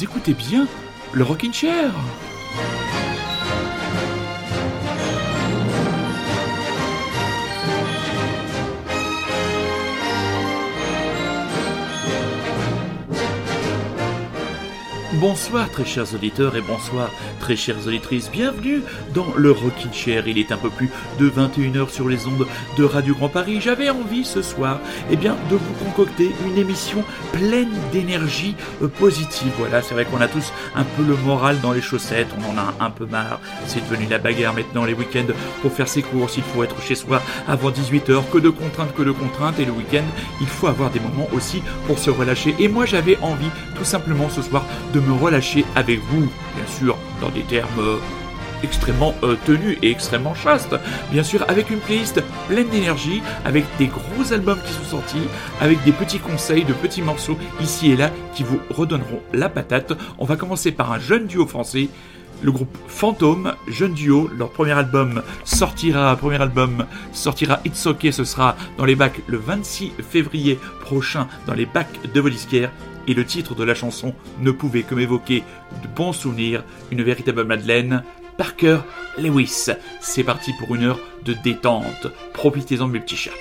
Écoutez bien le Rockin' Chair Bonsoir très chers auditeurs et bonsoir très chères auditrices, bienvenue dans le Rockin' Chair. Il est un peu plus de 21h sur les ondes de Radio Grand Paris. J'avais envie ce soir eh bien, de vous concocter une émission pleine d'énergie euh, positive. Voilà, c'est vrai qu'on a tous un peu le moral dans les chaussettes, on en a un peu marre. C'est devenu la bagarre maintenant les week-ends pour faire ses courses, il faut être chez soi avant 18h, que de contraintes, que de contraintes. Et le week-end, il faut avoir des moments aussi pour se relâcher. Et moi j'avais envie tout simplement ce soir de me relâcher avec vous, bien sûr, dans des termes euh, extrêmement euh, tenus et extrêmement chastes. Bien sûr, avec une playlist pleine d'énergie, avec des gros albums qui sont sortis, avec des petits conseils de petits morceaux ici et là qui vous redonneront la patate. On va commencer par un jeune duo français. Le groupe Fantôme, jeune duo, leur premier album sortira, premier album sortira It's OK, ce sera dans les bacs le 26 février prochain dans les bacs de Volisquière et le titre de la chanson ne pouvait que m'évoquer de bons souvenirs, une véritable Madeleine. Parker Lewis. C'est parti pour une heure de détente. Profitez-en mes petits chats.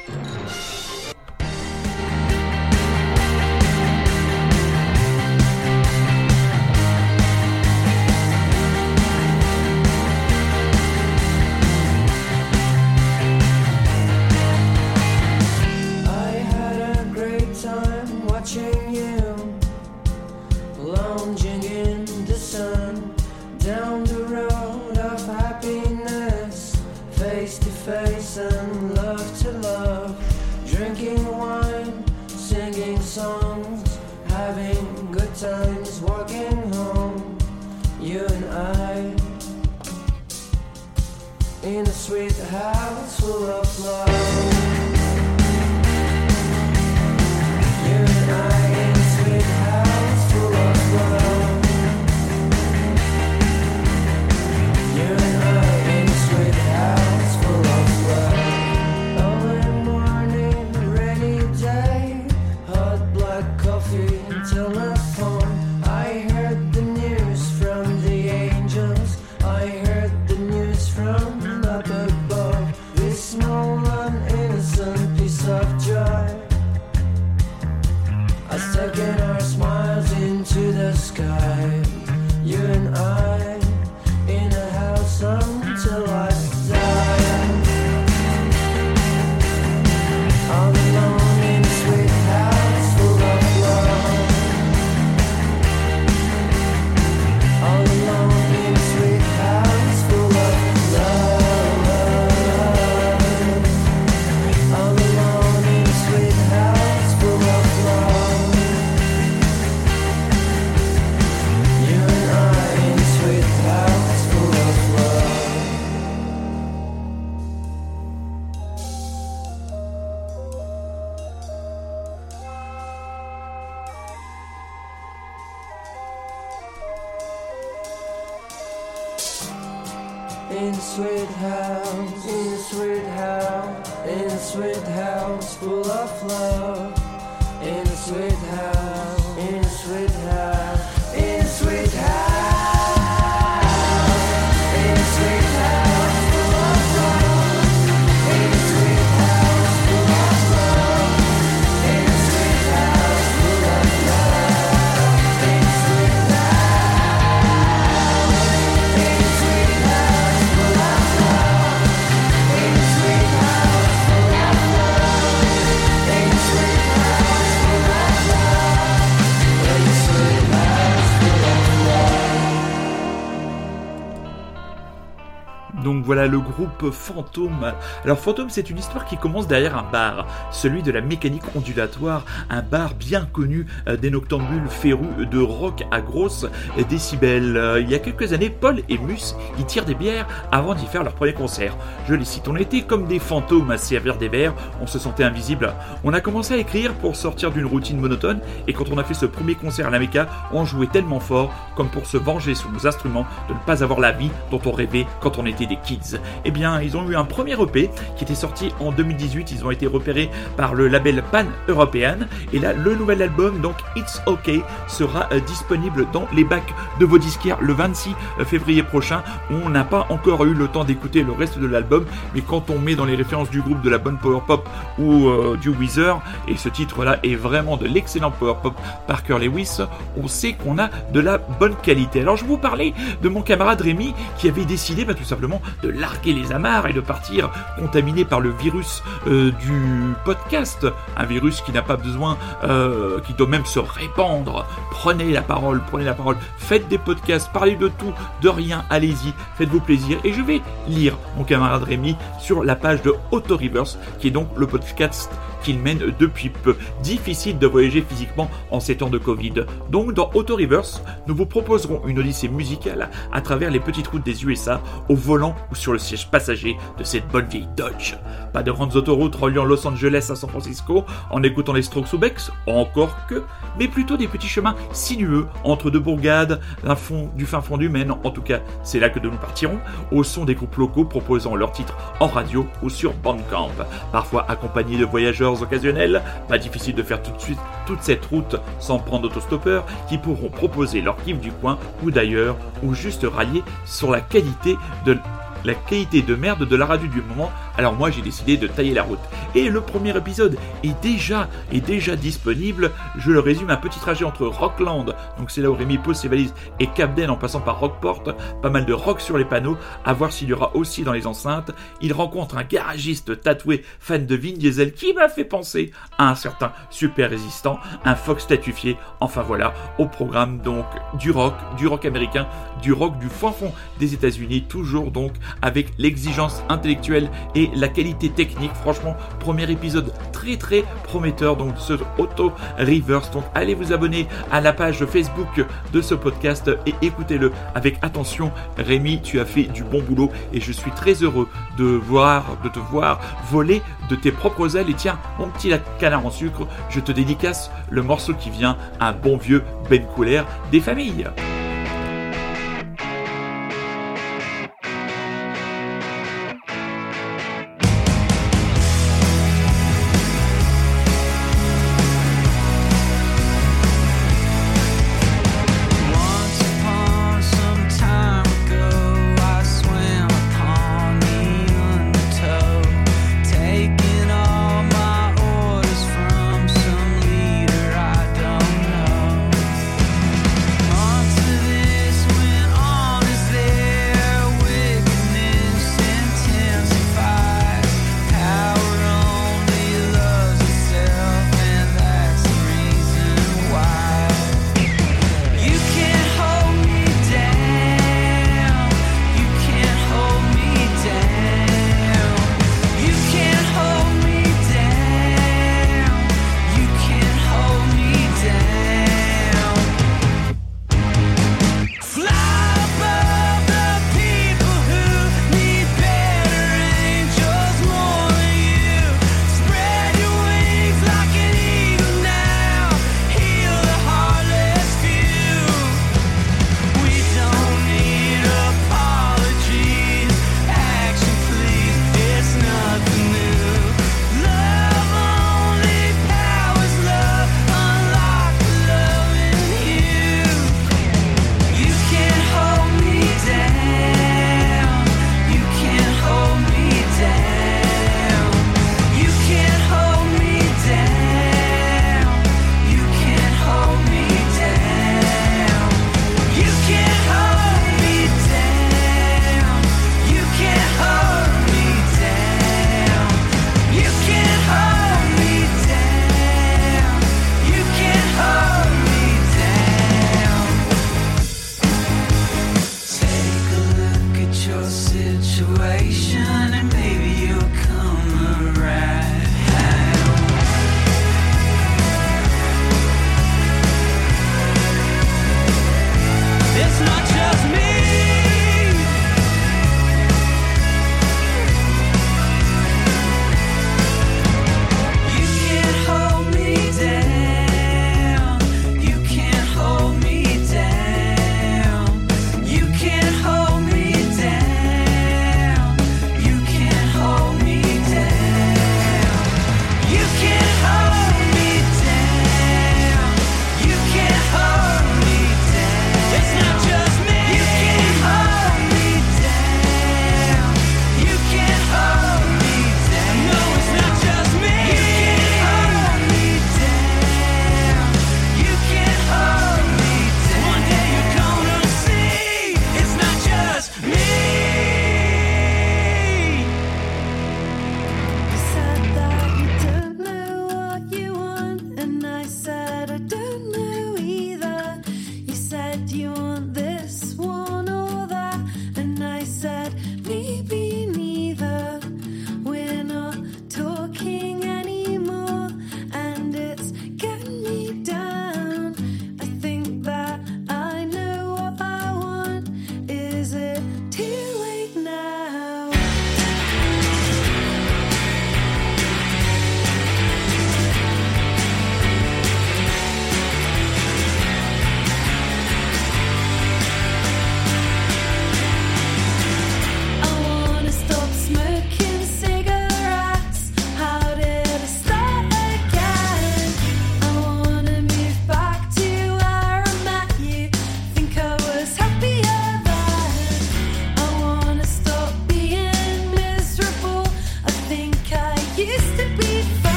Le groupe Fantôme. Alors Fantôme, c'est une histoire qui commence derrière un bar, celui de la mécanique ondulatoire, un bar bien connu euh, des noctambules férus de rock à grosses décibels. Euh, Il y a quelques années, Paul et Mus y tirent des bières avant d'y faire leur premier concert. Je les cite, on était comme des fantômes à servir des verres, on se sentait invisible. On a commencé à écrire pour sortir d'une routine monotone et quand on a fait ce premier concert à la Méca, on jouait tellement fort comme pour se venger sur nos instruments de ne pas avoir la vie dont on rêvait quand on était des kids. Eh bien, ils ont eu un premier EP qui était sorti en 2018. Ils ont été repérés par le label Pan European. Et là, le nouvel album, donc It's OK, sera euh, disponible dans les bacs de vos disquaires le 26 février prochain. On n'a pas encore eu le temps d'écouter le reste de l'album, mais quand on met dans les références du groupe de la bonne power pop ou euh, du Weezer, et ce titre-là est vraiment de l'excellent power pop Parker Lewis, on sait qu'on a de la bonne qualité. Alors je vous parlais de mon camarade Rémi qui avait décidé bah, tout simplement de les amarres et de partir contaminé par le virus euh, du podcast, un virus qui n'a pas besoin, euh, qui doit même se répandre. Prenez la parole, prenez la parole, faites des podcasts, parlez de tout, de rien, allez-y, faites-vous plaisir. Et je vais lire mon camarade Rémi sur la page de Auto Reverse, qui est donc le podcast qu'il mène depuis peu. Difficile de voyager physiquement en ces temps de Covid. Donc dans Auto Reverse, nous vous proposerons une odyssée musicale à travers les petites routes des USA, au volant ou sur le siège passager de cette bonne vieille Dodge. Pas de grandes autoroutes reliant Los Angeles à San Francisco en écoutant les Strokes ou Bex, encore que, mais plutôt des petits chemins sinueux entre deux bourgades, fond, du fin fond du Maine, en tout cas c'est là que nous partirons, au son des groupes locaux proposant leurs titres en radio ou sur Bandcamp, parfois accompagnés de voyageurs occasionnels, pas difficile de faire tout de suite toute cette route sans prendre d'autostoppeur, qui pourront proposer leur kiff du coin ou d'ailleurs, ou juste rallier sur la qualité de la qualité de merde de la radio du moment, alors moi j'ai décidé de tailler la route. Et le premier épisode est déjà, est déjà disponible. Je le résume, un petit trajet entre Rockland, donc c'est là où Rémi pose ses valises, et Capden en passant par Rockport. Pas mal de rock sur les panneaux, à voir s'il y aura aussi dans les enceintes. Il rencontre un garagiste tatoué fan de Vin Diesel qui m'a fait penser à un certain super résistant, un Fox statufié. Enfin voilà, au programme donc du rock, du rock américain, du rock du fin fond des États-Unis, toujours donc avec l'exigence intellectuelle et la qualité technique. Franchement, premier épisode très très prometteur donc ce Auto Reverse. Donc allez vous abonner à la page Facebook de ce podcast et écoutez-le avec attention. Rémi, tu as fait du bon boulot et je suis très heureux de voir, de te voir voler de tes propres ailes. Et tiens, mon petit canard en sucre, je te dédicace le morceau qui vient, un bon vieux Ben Cooler des familles.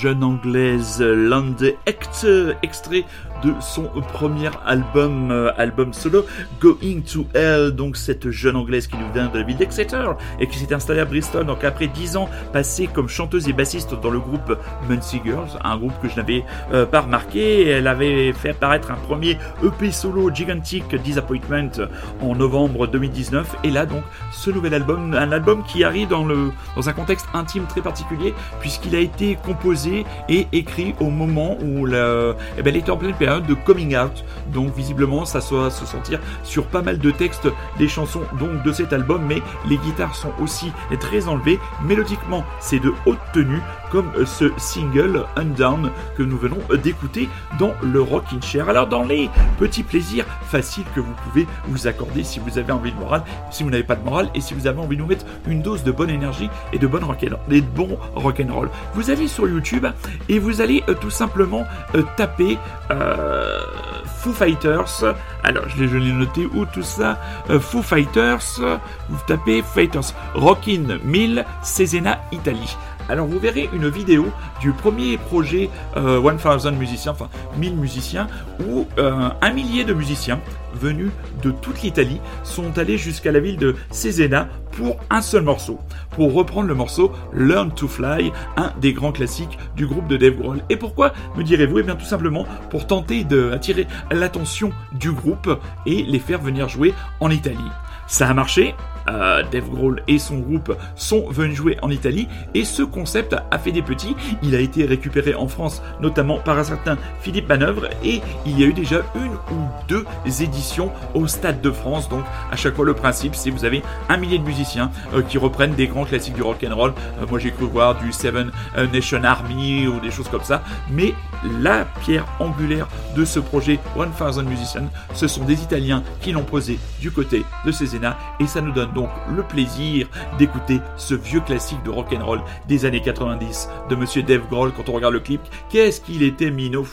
Jeune anglaise Lande Hector, extrait de son premier album, euh, album solo, Going to Hell, donc cette jeune anglaise qui nous vient de la ville d'Exeter et qui s'est installée à Bristol. Donc après dix ans passés comme chanteuse et bassiste dans le groupe Muncie Girls, un groupe que je n'avais euh, pas remarqué, elle avait fait apparaître un premier EP solo Gigantic Disappointment en novembre 2019 et là donc ce nouvel album, un album qui arrive dans, le, dans un contexte intime très particulier puisqu'il a été composé et écrit au moment où la, eh ben, elle était en pleine période de coming out. Donc visiblement, ça va se sentir sur pas mal de textes des chansons donc de cet album, mais les guitares sont aussi très enlevées. Mélodiquement, c'est de haute tenue, comme ce single Undown que nous venons d'écouter dans le Rockin' Chair. Alors dans les petits plaisirs faciles que vous pouvez vous accorder si vous avez envie de morale, si vous n'avez pas de morale et si vous avez envie de nous mettre une dose de bonne énergie et de bonne et de bon rock'n'roll. Vous allez sur YouTube et vous allez euh, tout simplement euh, taper euh, Foo Fighters. Alors je l'ai noté où tout ça? Foo Fighters. Vous tapez Fighters Rockin' 1000 Cesena Italie. Alors vous verrez une vidéo du premier projet 1000 musiciens, enfin 1000 musiciens, où un millier de musiciens venus de toute l'Italie sont allés jusqu'à la ville de Cesena pour un seul morceau, pour reprendre le morceau Learn to Fly, un des grands classiques du groupe de Dave Grohl. Et pourquoi me direz-vous? Eh bien tout simplement pour tenter d'attirer l'attention du groupe et les faire venir jouer en Italie. Ça a marché, euh, Dave Grohl et son groupe sont venus jouer en Italie et ce concept a fait des petits. Il a été récupéré en France notamment par un certain Philippe Manœuvre et il y a eu déjà une ou deux éditions au Stade de France. Donc à chaque fois le principe c'est vous avez un millier de musiciens euh, qui reprennent des grands classiques du rock and roll. Euh, moi j'ai cru voir du Seven Nation Army ou des choses comme ça, mais la pierre angulaire de ce projet 1000 Musicians, ce sont des Italiens qui l'ont posé du côté de Cesena et ça nous donne le plaisir d'écouter ce vieux classique de rock'n'roll des années 90 de Monsieur Dave Grohl quand on regarde le clip. Qu'est-ce qu'il était minot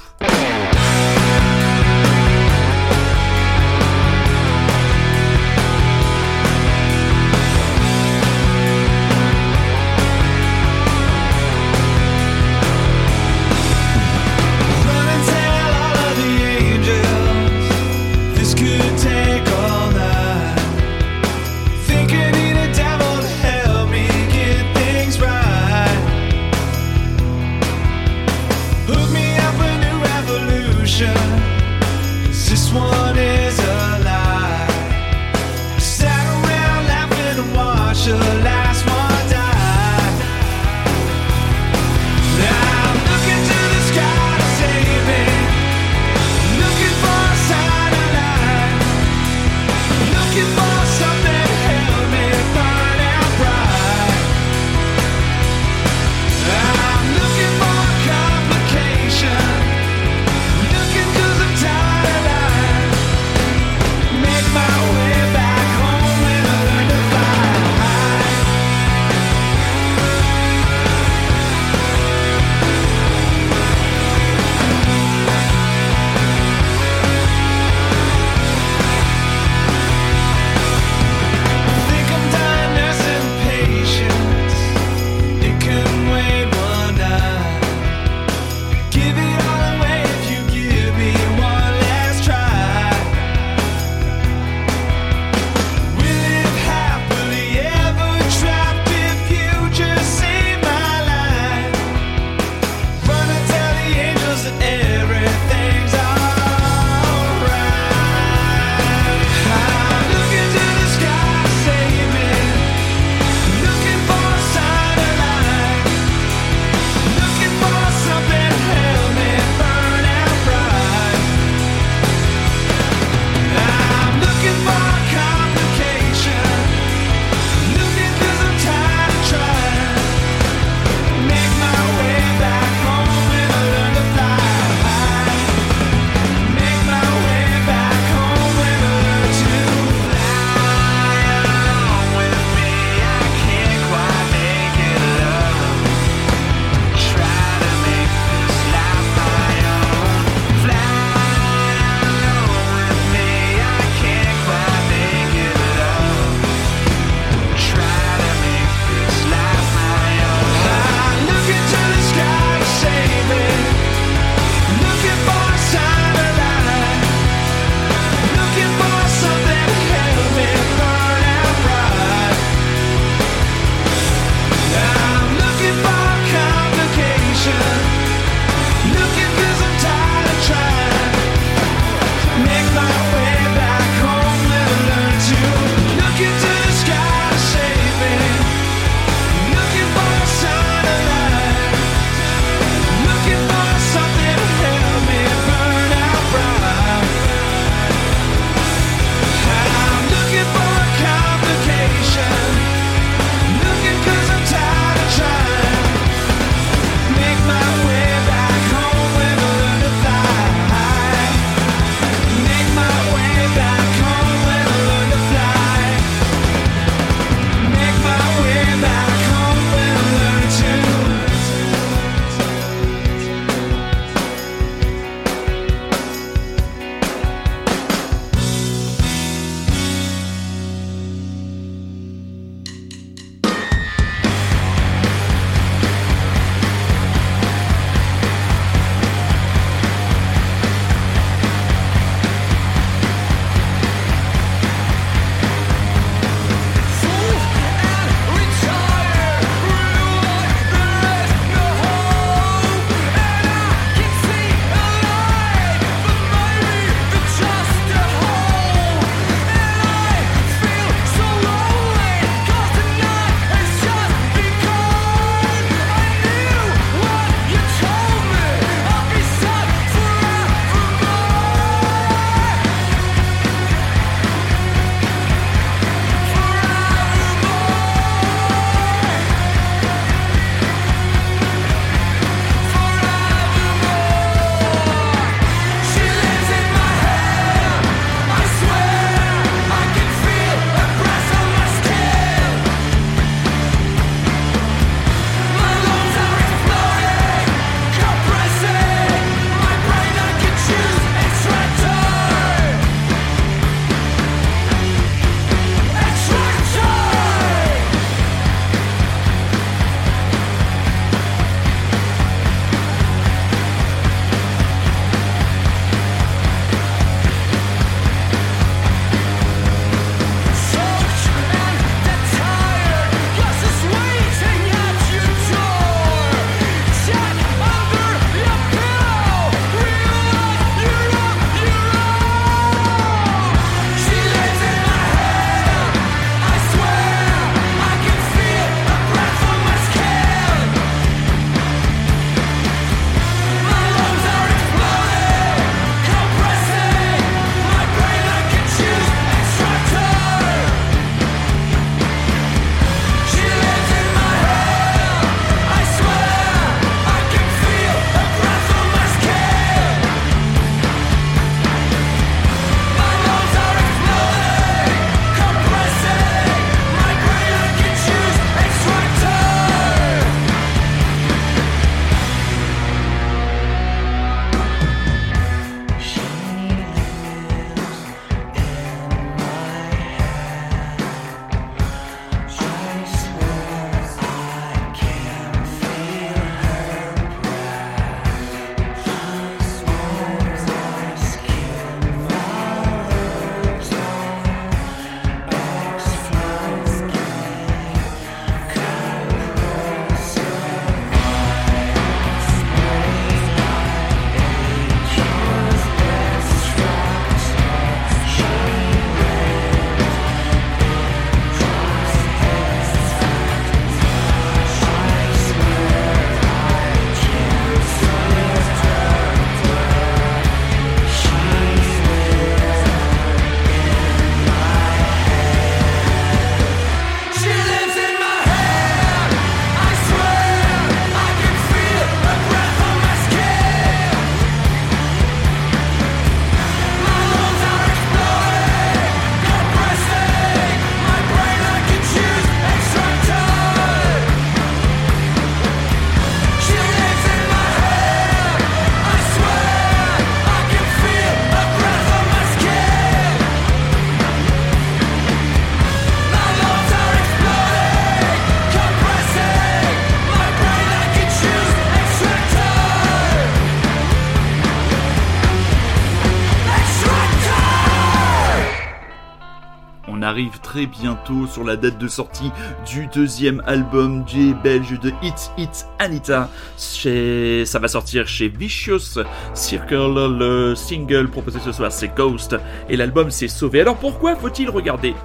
bientôt sur la date de sortie du deuxième album du belge de Hit Hit Anita. Chez... Ça va sortir chez Vicious Circle. Le single proposé ce soir c'est Ghost et l'album c'est Sauvé. Alors pourquoi faut-il regarder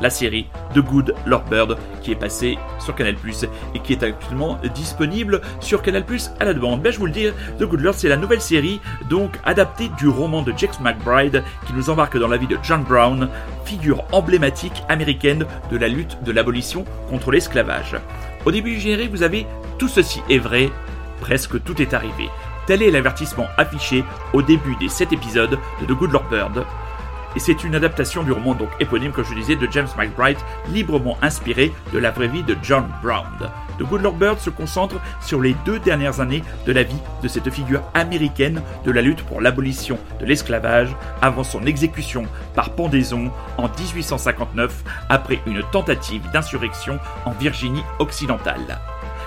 la série The Good Lord Bird qui est passée sur Canal et qui est actuellement disponible sur Canal à la demande. Ben, je vous le dis, The Good Lord c'est la nouvelle série donc adaptée du roman de James McBride qui nous embarque dans la vie de John Brown, figure emblématique américaine de la lutte de l'abolition contre l'esclavage. Au début du générique, vous avez tout ceci est vrai, presque tout est arrivé. Tel est l'avertissement affiché au début des 7 épisodes de The Good Lord Bird, et c'est une adaptation du roman donc éponyme, comme je disais, de James McBride, librement inspiré de la vraie vie de John Brown. The Good Lord Bird se concentre sur les deux dernières années de la vie de cette figure américaine de la lutte pour l'abolition de l'esclavage avant son exécution par pendaison en 1859 après une tentative d'insurrection en Virginie occidentale.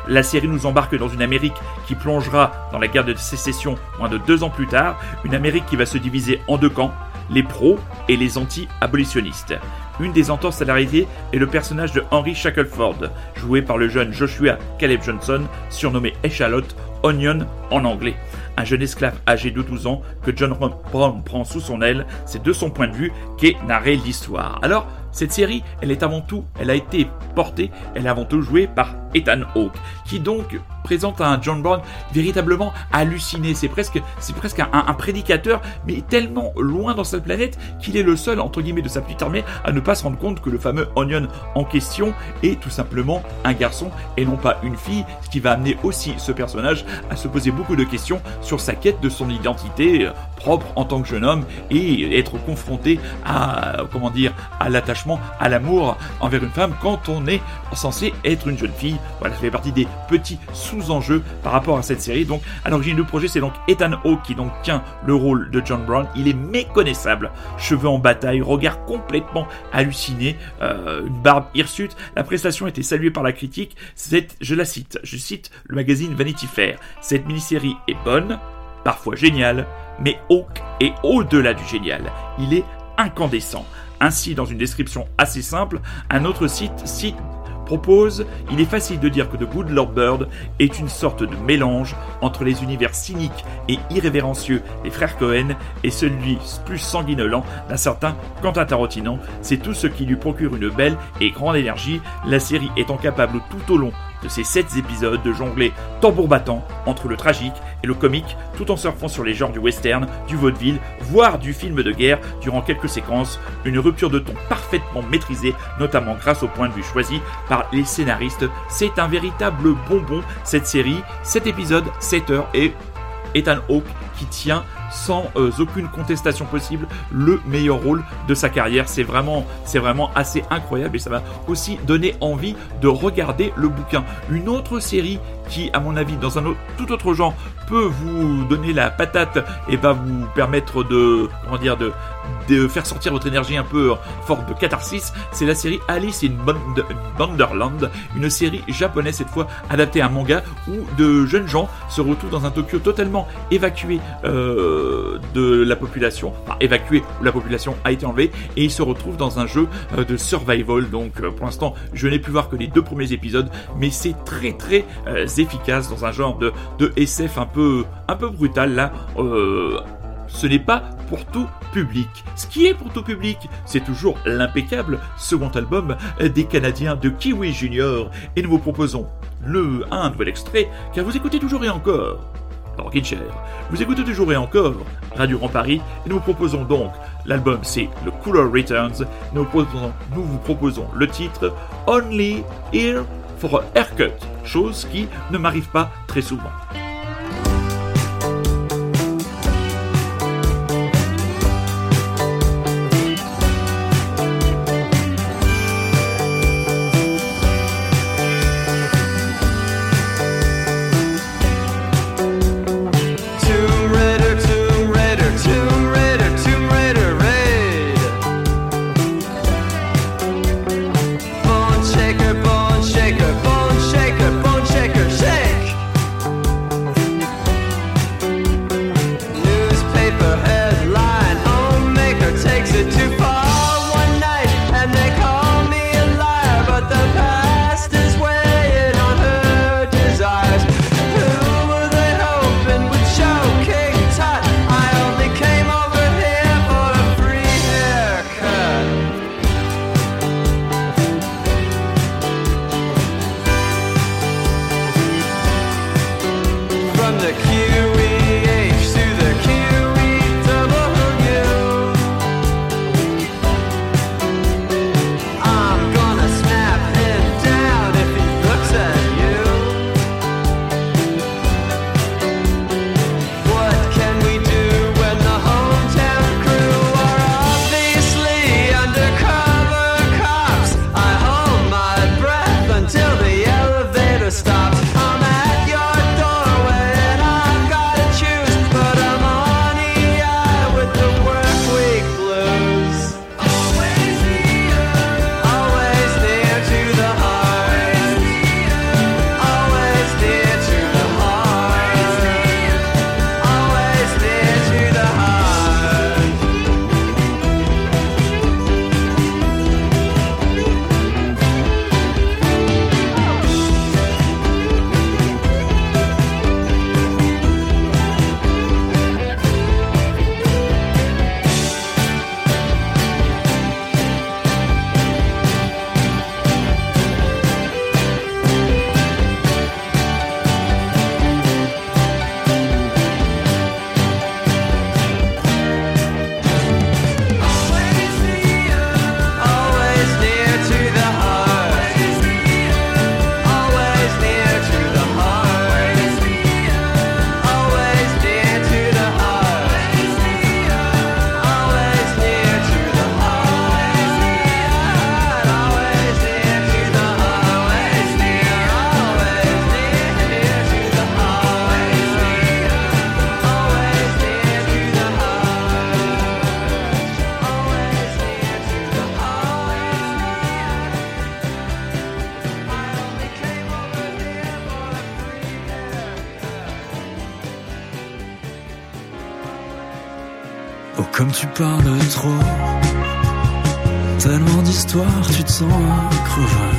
La série nous embarque dans une Amérique qui plongera dans la guerre de sécession moins de deux ans plus tard, une Amérique qui va se diviser en deux camps, les pros et les anti-abolitionnistes. Une des entorses à l'arrivée est le personnage de Henry Shackelford, joué par le jeune Joshua Caleb Johnson, surnommé Echalot, Onion en anglais. Un jeune esclave âgé de 12 ans que John Brown prend sous son aile, c'est de son point de vue qu'est narrée l'histoire. Alors, cette série, elle est avant tout, elle a été portée, elle est avant tout jouée par Ethan Hawke, qui donc présente un John Brown véritablement halluciné. C'est presque, c'est presque un, prédicateur, mais tellement loin dans sa planète qu'il est le seul, entre guillemets, de sa petite armée à ne pas se rendre compte que le fameux Onion en question est tout simplement un garçon et non pas une fille, ce qui va amener aussi ce personnage à se poser beaucoup de questions sur sa quête de son identité euh, propre en tant que jeune homme et être confronté à, comment dire, à l'attachement, à l'amour envers une femme quand on est censé être une jeune fille. Voilà, ça fait partie des petits sous-enjeux par rapport à cette série. Donc, à l'origine du projet, c'est donc Ethan Hawke qui donc tient le rôle de John Brown. Il est méconnaissable, cheveux en bataille, regard complètement halluciné, euh, une barbe hirsute. La prestation était saluée par la critique. C'est, je la cite, je cite le magazine Vanity Fair. Cette mini-série est bonne, parfois géniale, mais Hawke est au-delà du génial. Il est incandescent. Ainsi, dans une description assez simple, un autre site propose, il est facile de dire que The Good Lord Bird est une sorte de mélange entre les univers cyniques et irrévérencieux des frères Cohen et celui plus sanguinolent d'un certain Quentin Tarantino. C'est tout ce qui lui procure une belle et grande énergie, la série étant capable tout au long de ces 7 épisodes de jongler tambour battant entre le tragique et le comique tout en surfant sur les genres du western, du vaudeville, voire du film de guerre durant quelques séquences, une rupture de ton parfaitement maîtrisée, notamment grâce au point de vue choisi par les scénaristes. C'est un véritable bonbon cette série, 7 épisodes, 7 heures et Ethan Hawke qui tient sans euh, aucune contestation possible le meilleur rôle de sa carrière. C'est vraiment, c'est vraiment assez incroyable et ça va aussi donner envie de regarder le bouquin. Une autre série qui, à mon avis, dans un tout autre genre, peut vous donner la patate et va vous permettre de, comment dire, de, de faire sortir votre énergie un peu forte de catharsis, c'est la série Alice in Wonderland, une série japonaise cette fois adaptée à un manga où de jeunes gens se retrouvent dans un Tokyo totalement évacué euh, de la population, enfin évacué où la population a été enlevée et ils se retrouvent dans un jeu euh, de survival. Donc euh, pour l'instant, je n'ai pu voir que les deux premiers épisodes, mais c'est très très efficace dans un genre de, SF un peu un peu brutal là ce n'est pas pour tout public. Ce qui est pour tout public, c'est toujours l'impeccable second album des Canadiens de Kiwi Junior. Et nous vous proposons le un nouvel extrait, car vous écoutez toujours et encore Rockin'. Vous écoutez toujours et encore Radio Grand Paris, et nous vous proposons donc, l'album c'est The Cooler Returns, nous nous vous proposons le titre Only Here for a Haircut, chose qui ne m'arrive pas très souvent. Tu parles trop. Tellement d'histoires, tu te sens increvable.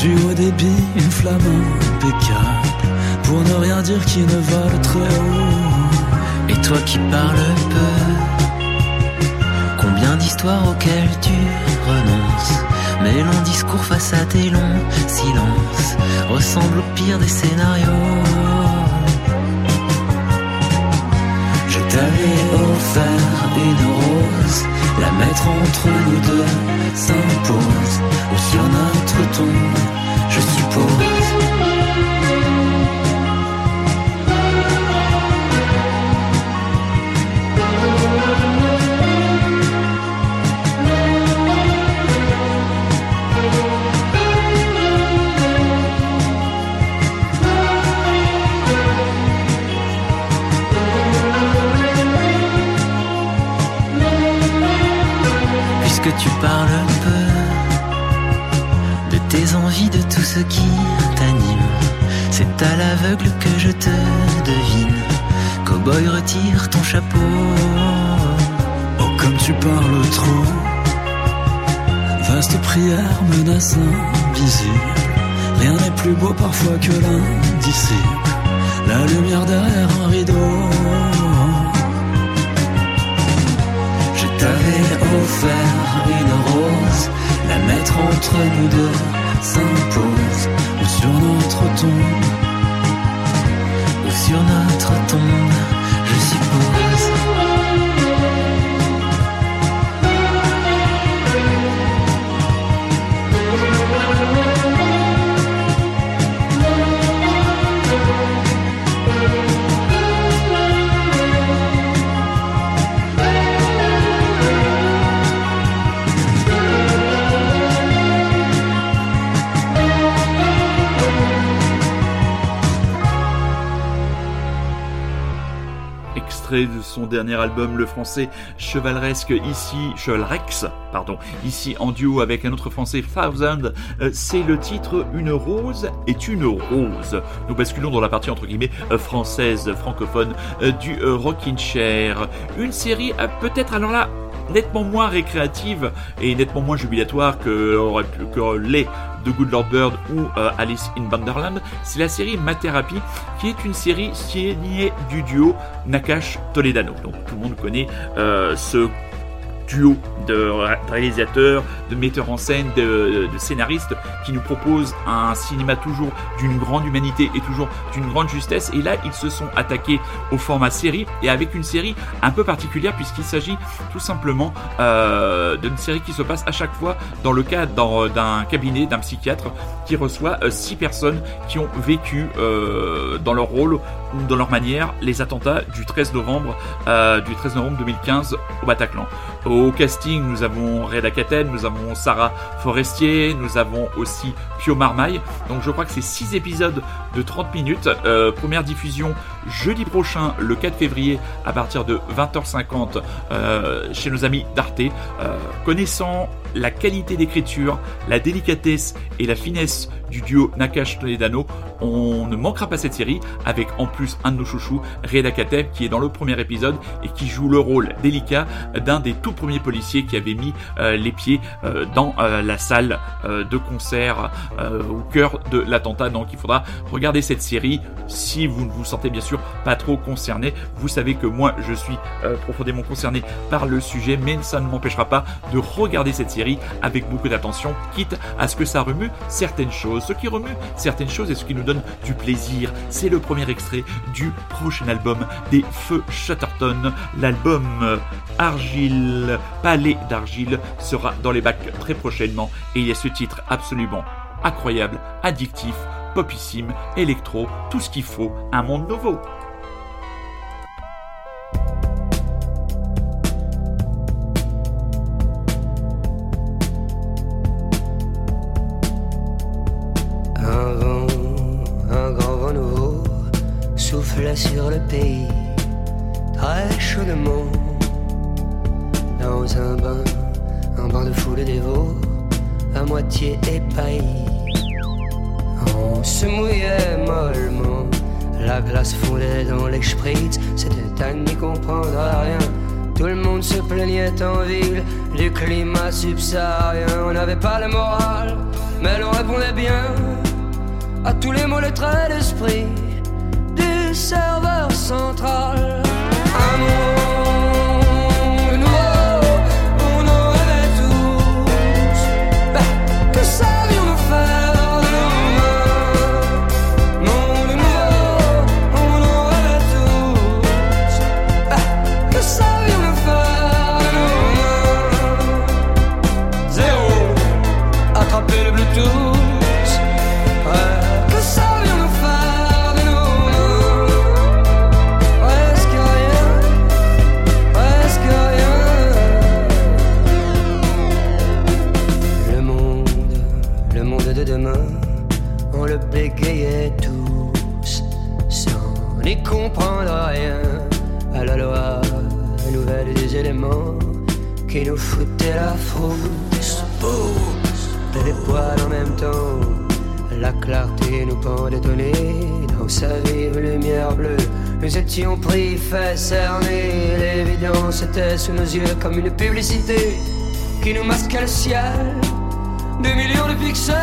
Du haut débit, une flamme impeccable. Pour ne rien dire qui ne vole très haut. Et toi qui parles peu, combien d'histoires auxquelles tu renonces. Mais long discours face à tes longs silences ressemble au pire des scénarios. T'avais offert une rose, la mettre entre nous deux s'impose, ou sur notre tombe, je suppose. À l'aveugle que je te devine. Cowboy, retire ton chapeau. Oh, comme tu parles trop. Vaste prière, menace invisible. Rien n'est plus beau parfois que l'indicible. La lumière derrière un rideau. t'avais offert une rose, la mettre entre nous deux s'impose, ou sur notre tombe, sur notre tombe, je suppose. Son dernier album, le français chevaleresque, ici, Chevalrex, pardon, ici en duo avec un autre français, Thousand, euh, c'est le titre Une rose est une rose. Nous basculons dans la partie entre guillemets euh, française, francophone euh, du Rockin' Chair. Une série peut-être alors là nettement moins récréative et nettement moins jubilatoire que, que les de Good Lord Bird ou euh, Alice in Wonderland, c'est la série Matherapy qui est une série signée du duo Nakash Toledano. Donc tout le monde connaît euh, ce duo de réalisateurs, de metteurs en scène, de, scénaristes qui nous proposent un cinéma toujours d'une grande humanité et toujours d'une grande justesse. Et là, ils se sont attaqués au format série et avec une série un peu particulière puisqu'il s'agit tout simplement euh, d'une série qui se passe à chaque fois dans le cadre d'un cabinet d'un psychiatre qui reçoit euh, six personnes qui ont vécu euh, dans leur rôle ou dans leur manière les attentats du 13 novembre du 13 novembre 2015 au Bataclan. Au casting, nous avons Reda Katen, nous avons Sarah Forestier, nous avons aussi Pio Marmaille. Donc je crois que c'est 6 épisodes de 30 minutes. Euh, première diffusion jeudi prochain, le 4 février, à partir de 20h50 euh, chez nos amis d'Arte. Euh, connaissant la qualité d'écriture, la délicatesse et la finesse du duo Nakash Toledano, on ne manquera pas cette série avec en plus un de nos chouchous, Reda Kateb, qui est dans le premier épisode et qui joue le rôle délicat d'un des tout premiers policiers qui avait mis euh, les pieds euh, dans euh, la salle de concert au cœur de l'attentat. Donc il faudra regarder cette série si vous ne vous sentez bien sûr pas trop concerné. Vous savez que moi je suis profondément concerné par le sujet, mais ça ne m'empêchera pas de regarder cette série avec beaucoup d'attention, quitte à ce que ça remue certaines choses. Ce qui remue certaines choses et ce qui nous donne du plaisir, c'est le premier extrait du prochain album des Feux Chatterton. L'album Argile, Palais d'Argile sera dans les bacs très prochainement et il y a ce titre absolument incroyable, addictif, popissime, électro, tout ce qu'il faut, un monde nouveau. Sur le pays, très chaudement, dans un bain, un bain de foule dévot, à moitié épaillis. On se mouillait mollement, la glace fondait dans les spritz, c'était à n'y comprendre rien. Tout le monde se plaignait en ville du climat subsaharien. On n'avait pas le moral, mais l'on répondait bien à tous les mots, les traits d'esprit serveur central. Masquait le ciel. Des millions de pixels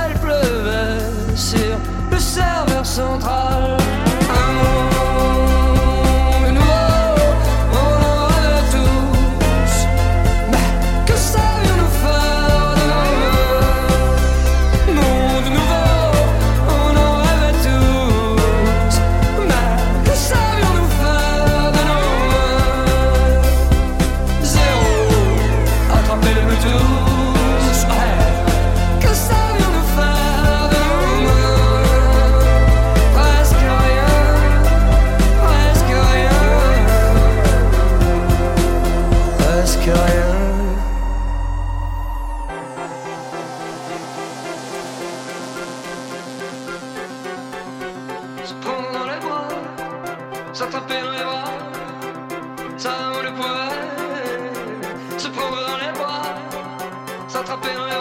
tá pena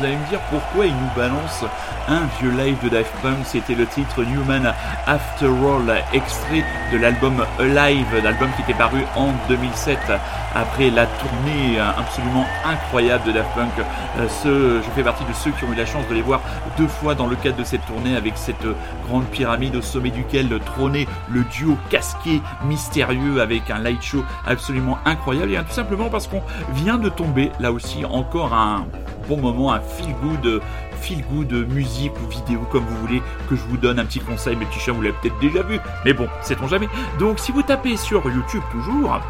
Vous allez me dire pourquoi il nous balance un vieux live de Daft Punk. C'était le titre Newman After All, extrait de l'album Alive, l'album qui était paru en 2007 après la tournée absolument incroyable de Daft Punk. Euh, je fais partie de ceux qui ont eu la chance de les voir deux fois dans le cadre de cette tournée avec cette grande pyramide au sommet duquel trônait le duo casqué mystérieux avec un light show absolument incroyable et tout simplement parce qu'on vient de tomber là aussi encore un bon moment, un feel good feel musique ou vidéo comme vous voulez que je vous donne un petit conseil mes petits chats vous l'avez peut-être déjà vu. Mais bon sait-on jamais. Donc si vous tapez sur YouTube toujours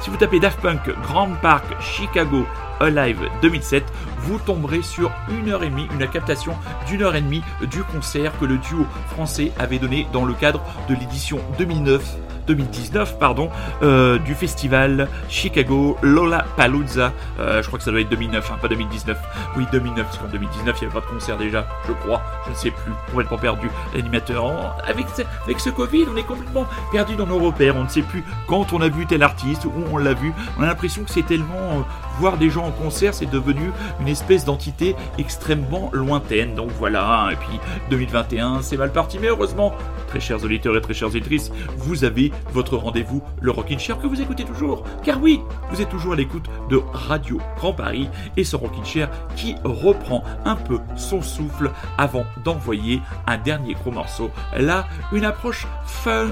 si vous tapez Daft Punk Grand Park Chicago Alive 2007, vous tomberez sur une heure et demie, une captation d'une heure et demie du concert que le duo français avait donné dans le cadre de l'édition 2009 2019 pardon, euh, du festival Chicago Lola Palooza. Euh, je crois que ça doit être 2009, hein, pas 2019. Oui, 2009, parce qu'en 2019, il n'y avait pas de concert déjà, je crois. Je ne sais plus, complètement perdu. L'animateur, avec, avec ce Covid, on est complètement perdu dans nos repères. On ne sait plus quand on a vu tel artiste, où on l'a vu. On a l'impression que c'est tellement... Voir des gens en concert, c'est devenu une espèce d'entité extrêmement lointaine. Donc voilà, et puis 2021, c'est mal parti, mais heureusement, très chers auditeurs et très chères auditrices, vous avez votre rendez-vous, le Rockin' Chair, que vous écoutez toujours. Car oui, vous êtes toujours à l'écoute de Radio Grand Paris et ce Rockin' Chair qui reprend un peu son souffle avant d'envoyer un dernier gros morceau. Là, une approche euh,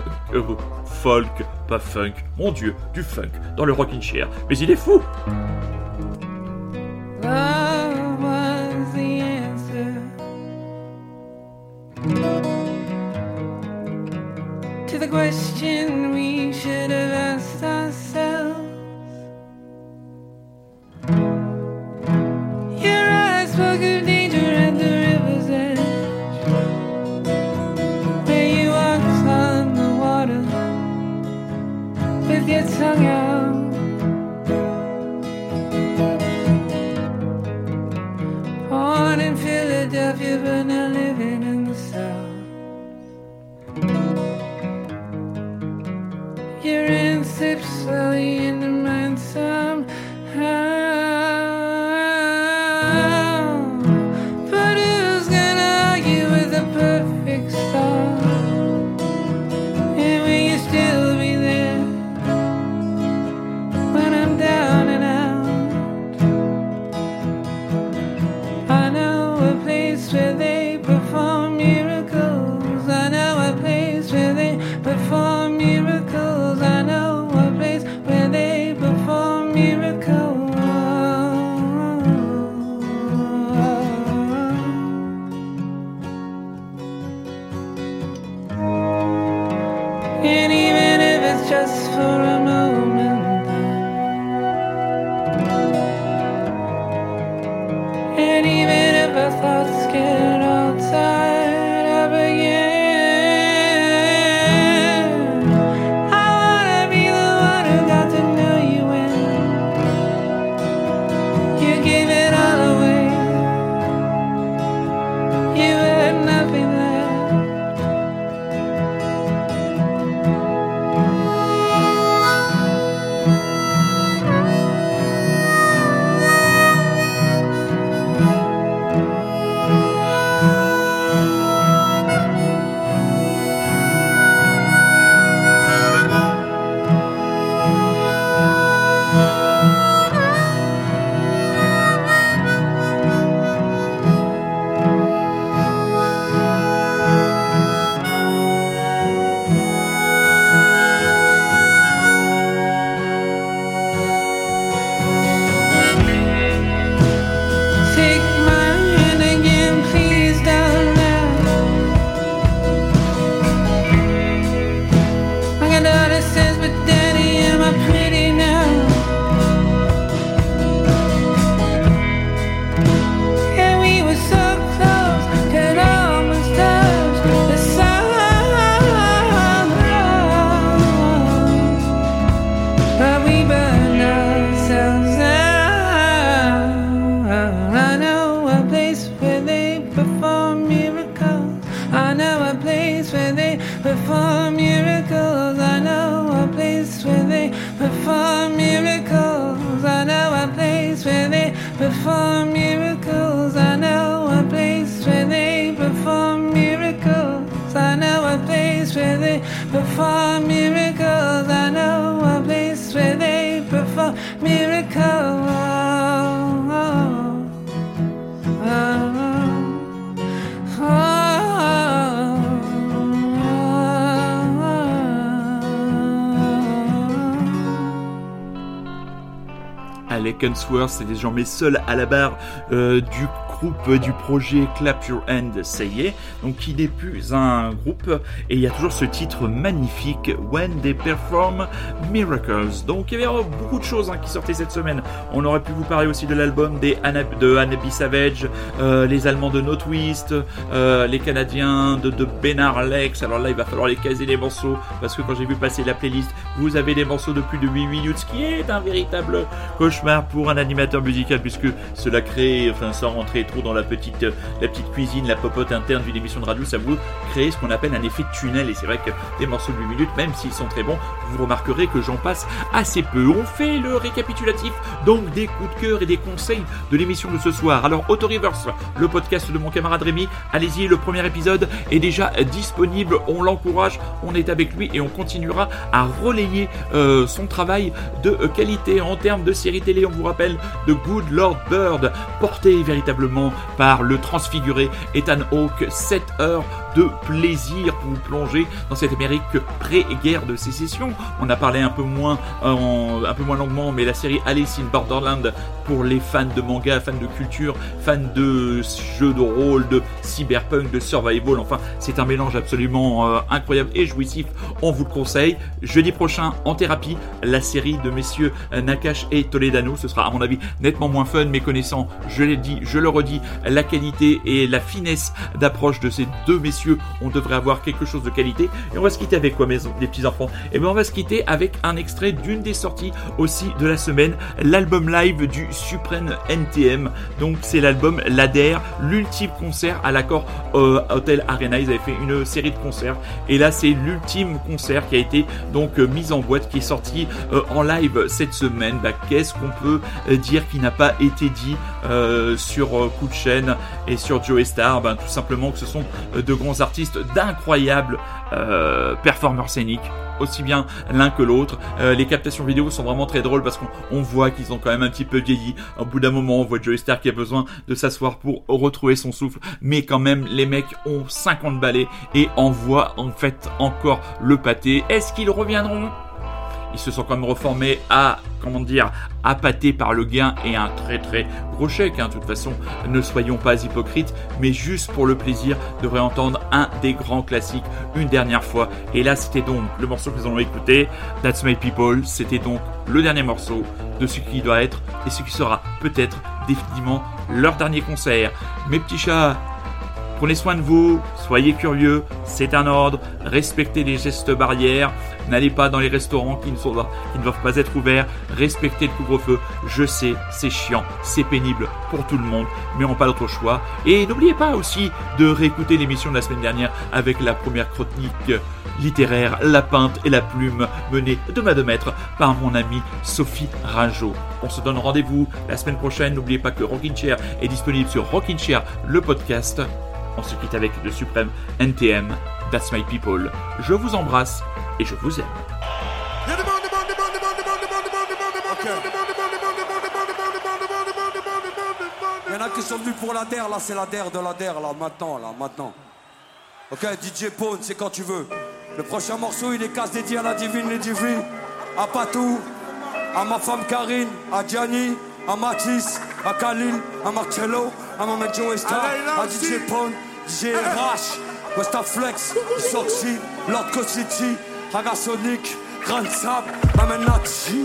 folk, pas funk, mon dieu, du funk dans le Rockin' Chair. Mais il est fou! Alec Unsworth, c'est désormais seul à la barre euh, du du projet Clap Your Hand, ça y est, donc qui n'est plus un groupe, et il y a toujours ce titre magnifique, When They Perform Miracles. Donc il y avait beaucoup de choses hein, qui sortaient cette semaine. On aurait pu vous parler aussi de l'album des de Hanabi Savage, euh, les Allemands de No Twist, euh, les Canadiens de, de Lex. Alors là, il va falloir les caser les morceaux, parce que quand j'ai vu passer la playlist, vous avez des morceaux de plus de 8 minutes, ce qui est un véritable cauchemar pour un animateur musical, puisque cela crée, enfin sans rentrer trop dans la petite, euh, la petite cuisine, la popote interne d'une émission de radio, ça vous crée ce qu'on appelle un effet tunnel. Et c'est vrai que des morceaux de 8 minutes, même s'ils sont très bons, vous remarquerez que j'en passe assez peu. On fait le récapitulatif donc des coups de cœur et des conseils de l'émission de ce soir. Alors Auto Reverse, le podcast de mon camarade Rémi, allez-y, le premier épisode est déjà disponible. On l'encourage, on est avec lui et on continuera à relayer euh, son travail de euh, qualité en termes de série télé. On vous rappelle de Good Lord Bird, porté véritablement par le transfiguré Ethan Hawke. 7 heures de plaisir pour vous plonger dans cette Amérique pré-guerre de sécession. On a parlé un peu moins, euh, en- un peu moins longuement, mais la série Alice in Borderland pour les fans de manga, fans de culture, fans de jeux de rôle, de cyberpunk, de survival. Enfin, c'est un mélange absolument euh, incroyable et jouissif. On vous le conseille. Jeudi prochain, en thérapie, la série de messieurs euh, Nakash et Toledano. Ce sera, à mon avis, nettement moins fun, mais connaissant, je l'ai dit, je le redis, la qualité et la finesse d'approche de ces deux messieurs, on devrait avoir quelque chose de qualité. Et on va se quitter avec quoi, mes les petits enfants Et bien, on va se quitter avec un extrait d'une des sorties aussi de la semaine, l'album live du Supreme NTM. Donc, c'est l'album L'Adère, l'ultime concert à l'accord euh, Hotel Arena. Ils avaient fait une série de concerts. Et là, c'est l'ultime concert qui a été donc euh, mis en boîte, qui est sorti euh, en live cette semaine. Bah, Qu'est-ce qu'on peut dire qui n'a pas été dit sur Coup de chaîne et sur Joe Star? Ben, Tout simplement que ce sont de grands artistes d'incroyables euh, performeurs scéniques aussi bien l'un que l'autre. Euh, les captations vidéo sont vraiment très drôles parce qu'on on voit qu'ils ont quand même un petit peu vieilli. Au bout d'un moment, on voit Joey Star qui a besoin de s'asseoir pour retrouver son souffle. Mais quand même, les mecs ont 50 balais et envoient en fait encore le pâté. Est-ce qu'ils reviendront? Ils se sont quand même reformés à, comment dire, appâtés par le gain et un très très gros chèque. hein. De toute façon, ne soyons pas hypocrites, mais juste pour le plaisir de réentendre un des grands classiques une dernière fois. Et là, c'était donc le morceau que nous allons écouter, That's My People. C'était donc le dernier morceau de ce qui doit être et ce qui sera peut-être définitivement leur dernier concert. Mes petits chats, Prenez soin de vous, soyez curieux, c'est un ordre, respectez les gestes barrières, n'allez pas dans les restaurants qui ne, doivent pas être ouverts, respectez le couvre-feu, je sais, c'est chiant, c'est pénible pour tout le monde, mais on n'a pas d'autre choix. Et n'oubliez pas aussi de réécouter l'émission de la semaine dernière avec la première chronique littéraire, La Pinte et la Plume, menée de main de maître par mon amie Sophie Ringeau. On se donne rendez-vous la semaine prochaine, n'oubliez pas que Rockin' Chair est disponible sur Rockin' Chair, le podcast. On se quitte avec le suprême NTM, That's My People. Je vous embrasse et je vous aime. Il y en a qui sont venus pour la DER, là c'est la DER de la DER, là maintenant, là maintenant. Ok, DJ Pone, c'est quand tu veux. Le prochain morceau, il est casse dédié à la divine, les divines, à Patou, à ma femme Karine, à Gianni, à Mathis, à Khalil, à Marcello, à ma mec Joe Star, à DJ Pone, DJ RH, Westa Flex, Soxy, Lord City, Ragasonic, Grand Sap, ma Nazi.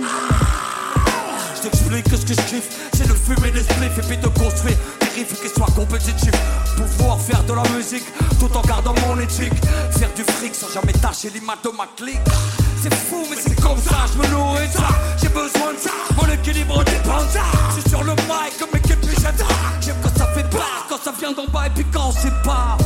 Je t'explique que ce que je kiffe, c'est de fumer des spliffs et puis de construire des riffs qui soient compétitifs. Pouvoir faire de la musique tout en gardant mon éthique. Faire du fric sans jamais tâcher l'image de ma clique. C'est fou, mais c'est comme ça, je me nourris ça. J'ai besoin de ça, mon équilibre dépend de ça. Je suis sur le mic comme J'aime quand ça fait pas, quand ça vient d'en bas et puis quand c'est pas.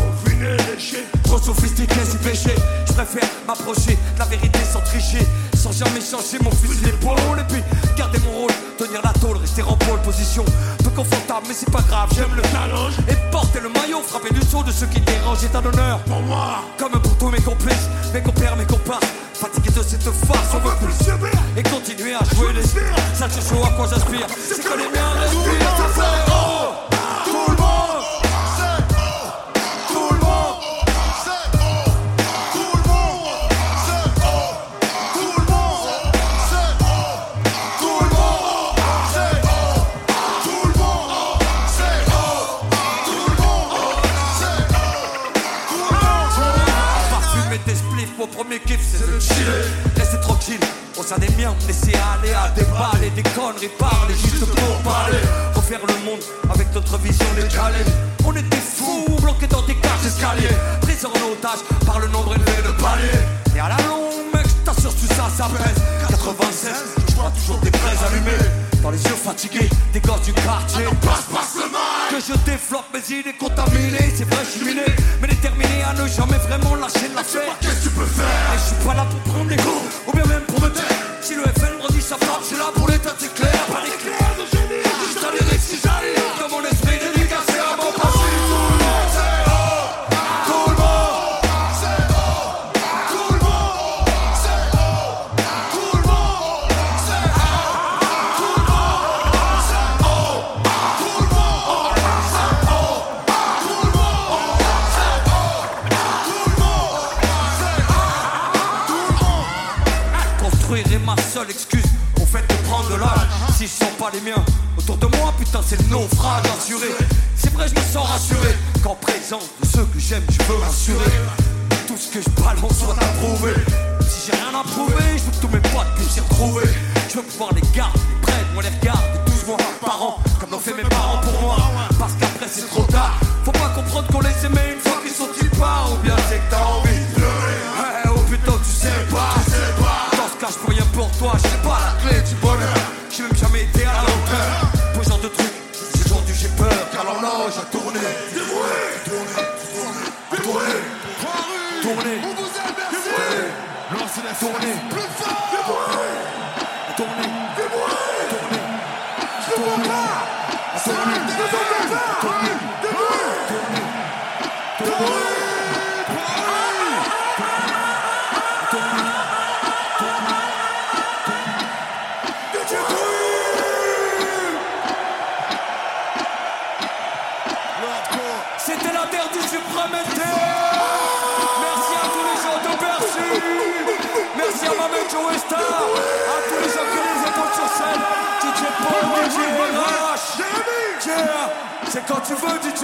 Trop sophistiqué, c'est péché. Je préfère m'approcher de la vérité sans tricher. Sans jamais changer mon fusil d'épaule. Et puis garder mon rôle, tenir la tôle, rester en pole position. Peu inconfortable, mais c'est pas grave, j'aime le challenge. Et porter le maillot, frapper du saut de ceux qui dérangent est un honneur. Pour moi, comme pour tous mes complices, mes compères, mes comparses. Fatigué de cette farce, on veut plus subir et continuer à jouer les Ça te chaud à quoi j'aspire, c'est que les miens respirent, chiller Restez tranquille, au sein des miens, laissez aller à des balles et des conneries Parler juste pour parler, refaire le monde avec notre vision décalée On était fous, bloqués dans des cages d'escalier. Pris en otage par le nombre élevé de paliers. Et à la longue, mec, je t'assure tout ça, ça pèse. 96, je vois toujours des braises allumées Dans les yeux fatigués, des gosses du quartier. Passe, passe le mal Que je développe mes idées contaminées C'est vrai, je suis miné, mais déterminé à ne jamais vraiment lâcher l'affaire Qu'est-ce que tu peux faire Et je suis pas là pour prendre les coups, ou bien même pour me taire. Si le FN redit sa frappe, suis là c'est le naufrage assuré. C'est vrai, je me sens rassuré qu'en présence de ceux que j'aime, je peux m'assurer. Tout ce que je balance soit approuvé. Si j'ai rien à prouver, je veux que tous mes potes puissent s'y retrouver. Je veux pouvoir les garder, les prendre, moi les regarder 12 mois par an, comme l'ont fait mes parents pour moi. Parce qu'après c'est trop tard. Faut pas comprendre qu'on les aimait une fois qu'ils sont ils pas, ou bien c'est que t'as envie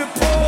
support.